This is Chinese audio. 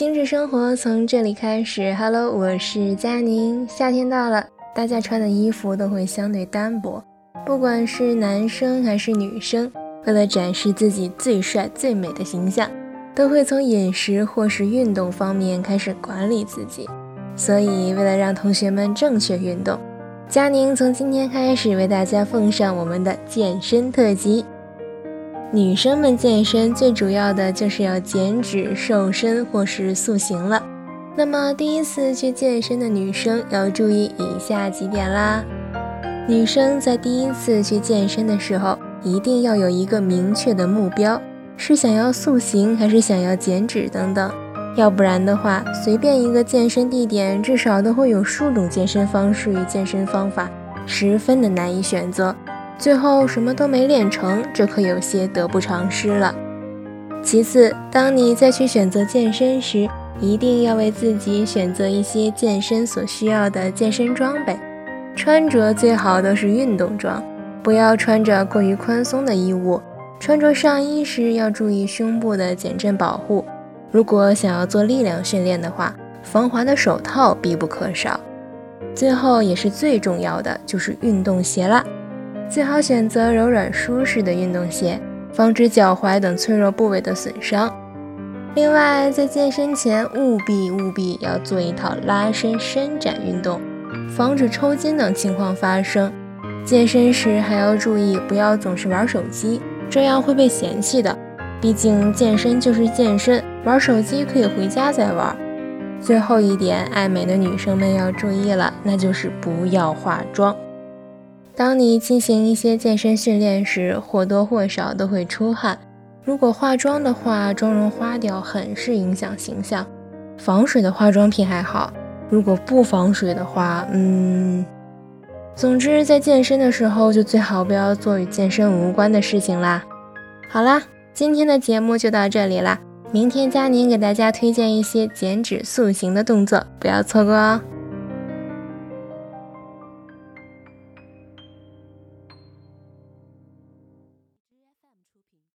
精致生活从这里开始。Hello，我是佳宁。夏天到了，大家穿的衣服都会相对单薄，不管是男生还是女生，为了展示自己最帅最美的形象，都会从饮食或是运动方面开始管理自己。所以，为了让同学们正确运动，佳宁从今天开始为大家奉上我们的健身特辑。女生们健身最主要的就是要减脂、瘦身或是塑形了。那么第一次去健身的女生要注意以下几点啦。女生在第一次去健身的时候，一定要有一个明确的目标，是想要塑形还是想要减脂等等。要不然的话，随便一个健身地点，至少都会有数种健身方式与健身方法，十分的难以选择。最后什么都没练成，这可有些得不偿失了。其次，当你再去选择健身时，一定要为自己选择一些健身所需要的健身装备，穿着最好都是运动装，不要穿着过于宽松的衣物。穿着上衣时要注意胸部的减震保护。如果想要做力量训练的话，防滑的手套必不可少。最后也是最重要的，就是运动鞋啦。最好选择柔软舒适的运动鞋，防止脚踝等脆弱部位的损伤。另外，在健身前务必务必要做一套拉伸伸展运动，防止抽筋等情况发生。健身时还要注意，不要总是玩手机，这样会被嫌弃的。毕竟健身就是健身，玩手机可以回家再玩。最后一点，爱美的女生们要注意了，那就是不要化妆。当你进行一些健身训练时，或多或少都会出汗。如果化妆的话，妆容花掉很是影响形象。防水的化妆品还好，如果不防水的话，嗯，总之在健身的时候就最好不要做与健身无关的事情啦。好啦，今天的节目就到这里啦。明天佳宁给大家推荐一些减脂塑形的动作，不要错过哦。